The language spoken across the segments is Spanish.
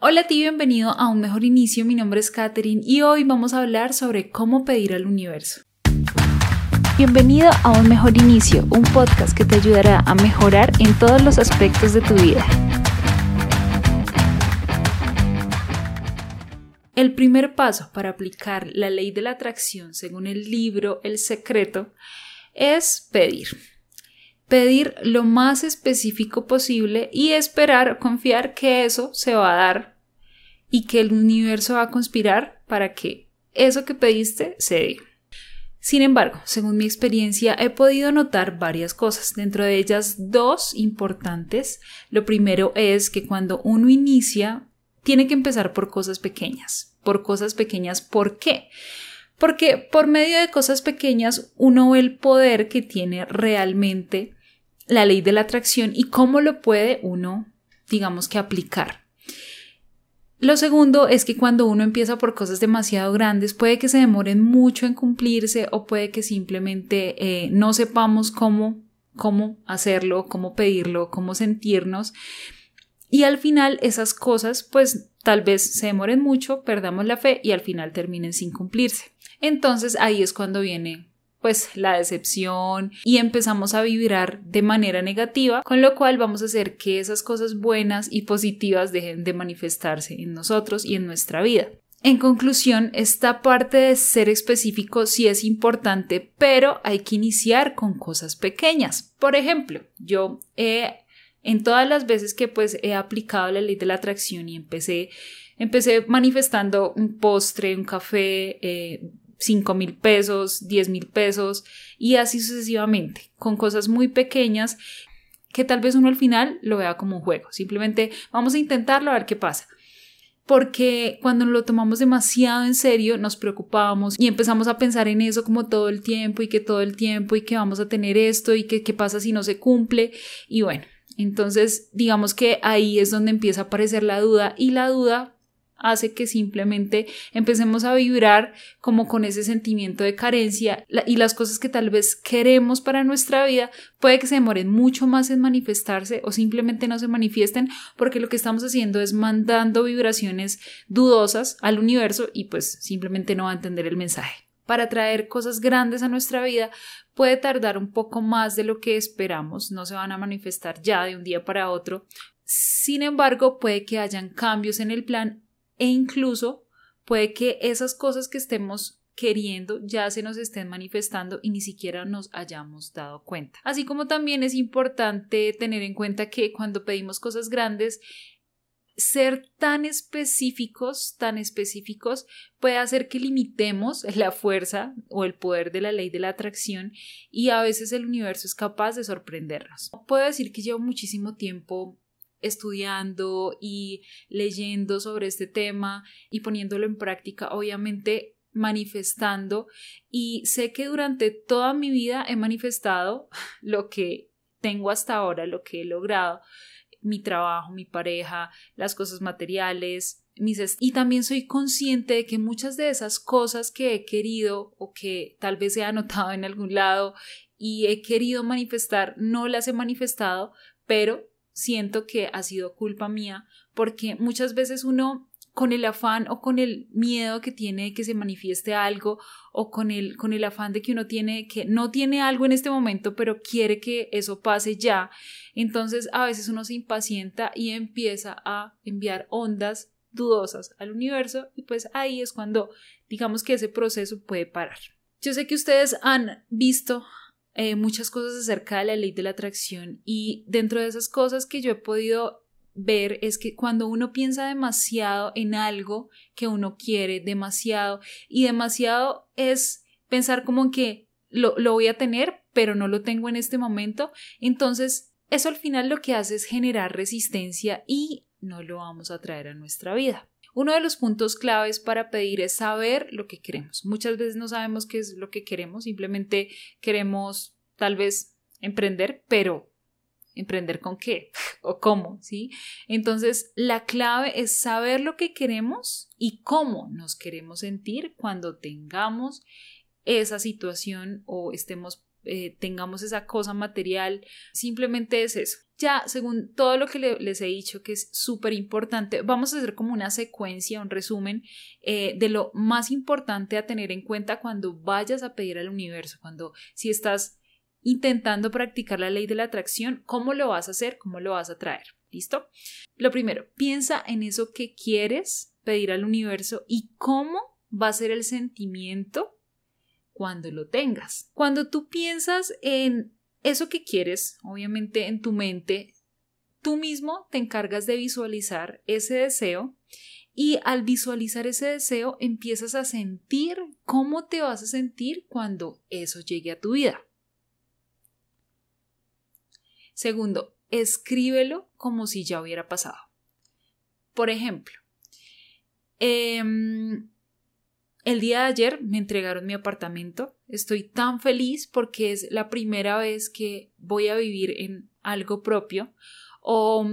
Hola a ti, bienvenido a Un Mejor Inicio. Mi nombre es Katherine y hoy vamos a hablar sobre cómo pedir al universo. Bienvenido a Un Mejor Inicio, un podcast que te ayudará a mejorar en todos los aspectos de tu vida. El primer paso para aplicar la ley de la atracción según el libro El Secreto es pedir pedir lo más específico posible y esperar, confiar que eso se va a dar y que el universo va a conspirar para que eso que pediste se dé. Sin embargo, según mi experiencia, he podido notar varias cosas, dentro de ellas dos importantes. Lo primero es que cuando uno inicia, tiene que empezar por cosas pequeñas. Por cosas pequeñas, ¿por qué? Porque por medio de cosas pequeñas uno ve el poder que tiene realmente la ley de la atracción y cómo lo puede uno, digamos que aplicar. Lo segundo es que cuando uno empieza por cosas demasiado grandes, puede que se demoren mucho en cumplirse o puede que simplemente eh, no sepamos cómo, cómo hacerlo, cómo pedirlo, cómo sentirnos. Y al final esas cosas, pues tal vez se demoren mucho, perdamos la fe y al final terminen sin cumplirse. Entonces ahí es cuando viene pues la decepción y empezamos a vibrar de manera negativa, con lo cual vamos a hacer que esas cosas buenas y positivas dejen de manifestarse en nosotros y en nuestra vida. En conclusión, esta parte de ser específico sí es importante, pero hay que iniciar con cosas pequeñas. Por ejemplo, yo he, en todas las veces que pues he aplicado la ley de la atracción y empecé, empecé manifestando un postre, un café, eh, 5 mil pesos, 10 mil pesos y así sucesivamente, con cosas muy pequeñas que tal vez uno al final lo vea como un juego. Simplemente vamos a intentarlo a ver qué pasa. Porque cuando lo tomamos demasiado en serio nos preocupamos y empezamos a pensar en eso como todo el tiempo y que todo el tiempo y que vamos a tener esto y que qué pasa si no se cumple y bueno, entonces digamos que ahí es donde empieza a aparecer la duda y la duda hace que simplemente empecemos a vibrar como con ese sentimiento de carencia y las cosas que tal vez queremos para nuestra vida puede que se demoren mucho más en manifestarse o simplemente no se manifiesten porque lo que estamos haciendo es mandando vibraciones dudosas al universo y pues simplemente no va a entender el mensaje. Para traer cosas grandes a nuestra vida puede tardar un poco más de lo que esperamos, no se van a manifestar ya de un día para otro. Sin embargo, puede que hayan cambios en el plan e incluso puede que esas cosas que estemos queriendo ya se nos estén manifestando y ni siquiera nos hayamos dado cuenta. Así como también es importante tener en cuenta que cuando pedimos cosas grandes, ser tan específicos, tan específicos, puede hacer que limitemos la fuerza o el poder de la ley de la atracción y a veces el universo es capaz de sorprendernos. Puedo decir que llevo muchísimo tiempo estudiando y leyendo sobre este tema y poniéndolo en práctica, obviamente manifestando. Y sé que durante toda mi vida he manifestado lo que tengo hasta ahora, lo que he logrado, mi trabajo, mi pareja, las cosas materiales, mis y también soy consciente de que muchas de esas cosas que he querido o que tal vez he anotado en algún lado y he querido manifestar, no las he manifestado, pero siento que ha sido culpa mía porque muchas veces uno con el afán o con el miedo que tiene de que se manifieste algo o con el, con el afán de que uno tiene que no tiene algo en este momento pero quiere que eso pase ya entonces a veces uno se impacienta y empieza a enviar ondas dudosas al universo y pues ahí es cuando digamos que ese proceso puede parar. Yo sé que ustedes han visto eh, muchas cosas acerca de la ley de la atracción y dentro de esas cosas que yo he podido ver es que cuando uno piensa demasiado en algo que uno quiere demasiado y demasiado es pensar como que lo, lo voy a tener pero no lo tengo en este momento entonces eso al final lo que hace es generar resistencia y no lo vamos a traer a nuestra vida. Uno de los puntos claves para pedir es saber lo que queremos. Muchas veces no sabemos qué es lo que queremos, simplemente queremos tal vez emprender, pero emprender con qué o cómo, ¿sí? Entonces, la clave es saber lo que queremos y cómo nos queremos sentir cuando tengamos esa situación o estemos eh, tengamos esa cosa material, simplemente es eso. Ya, según todo lo que les he dicho, que es súper importante, vamos a hacer como una secuencia, un resumen eh, de lo más importante a tener en cuenta cuando vayas a pedir al universo, cuando si estás intentando practicar la ley de la atracción, ¿cómo lo vas a hacer? ¿Cómo lo vas a traer? ¿Listo? Lo primero, piensa en eso que quieres pedir al universo y cómo va a ser el sentimiento cuando lo tengas. Cuando tú piensas en eso que quieres, obviamente en tu mente, tú mismo te encargas de visualizar ese deseo y al visualizar ese deseo empiezas a sentir cómo te vas a sentir cuando eso llegue a tu vida. Segundo, escríbelo como si ya hubiera pasado. Por ejemplo, em, el día de ayer me entregaron mi apartamento. Estoy tan feliz porque es la primera vez que voy a vivir en algo propio. O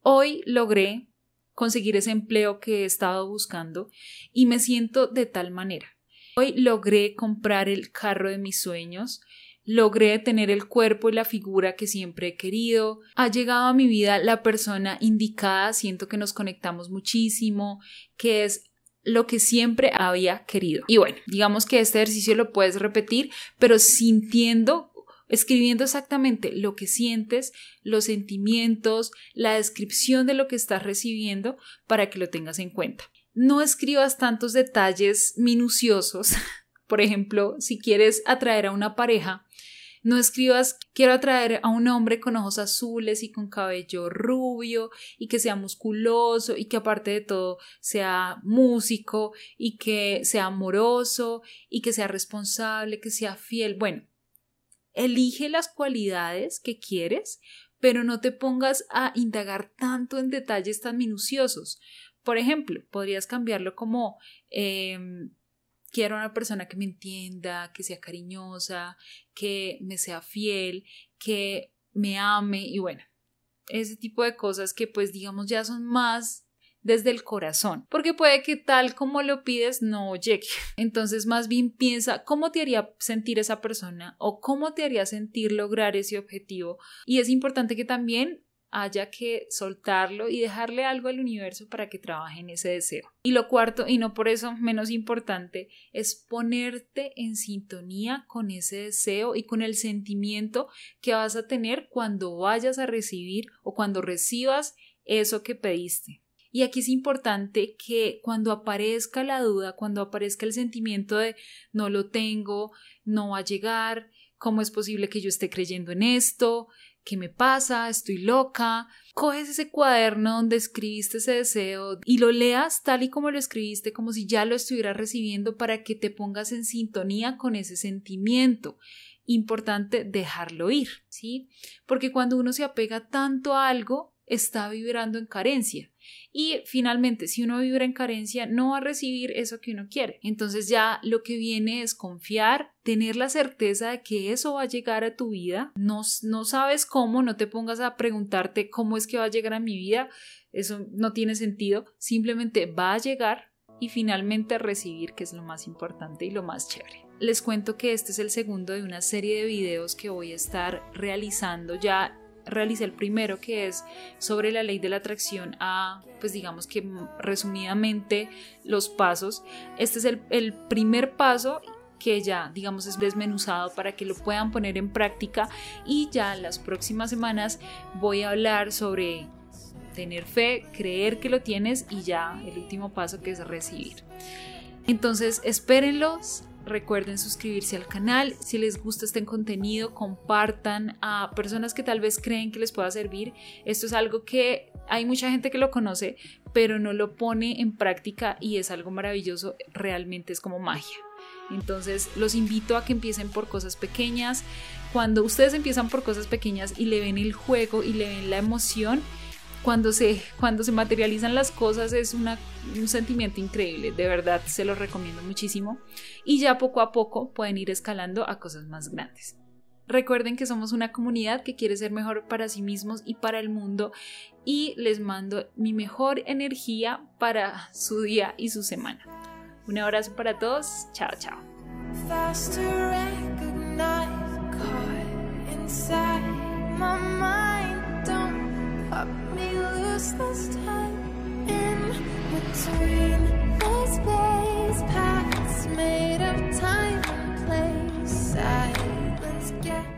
hoy logré conseguir ese empleo que he estado buscando y me siento de tal manera. Hoy logré comprar el carro de mis sueños. Logré tener el cuerpo y la figura que siempre he querido. Ha llegado a mi vida la persona indicada, siento que nos conectamos muchísimo, que es lo que siempre había querido. Y bueno, digamos que este ejercicio lo puedes repetir, pero sintiendo escribiendo exactamente lo que sientes, los sentimientos, la descripción de lo que estás recibiendo para que lo tengas en cuenta. No escribas tantos detalles minuciosos. Por ejemplo, si quieres atraer a una pareja, no escribas quiero atraer a un hombre con ojos azules y con cabello rubio y que sea musculoso y que aparte de todo sea músico y que sea amoroso y que sea responsable, que sea fiel. Bueno, elige las cualidades que quieres, pero no te pongas a indagar tanto en detalles tan minuciosos. Por ejemplo, podrías cambiarlo como em, quiero una persona que me entienda, que sea cariñosa, que me sea fiel, que me ame y bueno, ese tipo de cosas que pues digamos ya son más desde el corazón, porque puede que tal como lo pides no llegue. Entonces más bien piensa cómo te haría sentir esa persona o cómo te haría sentir lograr ese objetivo. Y es importante que también haya que soltarlo y dejarle algo al universo para que trabaje en ese deseo. Y lo cuarto, y no por eso menos importante, es ponerte en sintonía con ese deseo y con el sentimiento que vas a tener cuando vayas a recibir o cuando recibas eso que pediste. Y aquí es importante que cuando aparezca la duda, cuando aparezca el sentimiento de no lo tengo, no va a llegar, cómo es posible que yo esté creyendo en esto, ¿Qué me pasa? ¿Estoy loca? Coges ese cuaderno donde escribiste ese deseo y lo leas tal y como lo escribiste, como si ya lo estuvieras recibiendo para que te pongas en sintonía con ese sentimiento. Importante dejarlo ir, ¿sí? Porque cuando uno se apega tanto a algo, está vibrando en carencia. Y finalmente, si uno vibra en carencia, no va a recibir eso que uno quiere. Entonces ya lo que viene es confiar, tener la certeza de que eso va a llegar a tu vida. No, no sabes cómo, no te pongas a preguntarte cómo es que va a llegar a mi vida. Eso no tiene sentido. Simplemente va a llegar y finalmente recibir, que es lo más importante y lo más chévere. Les cuento que este es el segundo de una serie de videos que voy a estar realizando ya realicé el primero que es sobre la ley de la atracción a, pues digamos que resumidamente los pasos. Este es el, el primer paso que ya digamos es desmenuzado para que lo puedan poner en práctica y ya las próximas semanas voy a hablar sobre tener fe, creer que lo tienes y ya el último paso que es recibir. Entonces espérenlos, Recuerden suscribirse al canal. Si les gusta este contenido, compartan a personas que tal vez creen que les pueda servir. Esto es algo que hay mucha gente que lo conoce, pero no lo pone en práctica y es algo maravilloso. Realmente es como magia. Entonces los invito a que empiecen por cosas pequeñas. Cuando ustedes empiezan por cosas pequeñas y le ven el juego y le ven la emoción, cuando se, cuando se materializan las cosas es un sentimiento increíble, de verdad se lo recomiendo muchísimo y ya poco a poco pueden ir escalando a cosas más grandes. Recuerden que somos una comunidad que quiere ser mejor para sí mismos y para el mundo y les mando mi mejor energía para su día y su semana. Un abrazo para todos, chao chao. Let me lose this time in between those blaze paths made of time and place. Silence gets.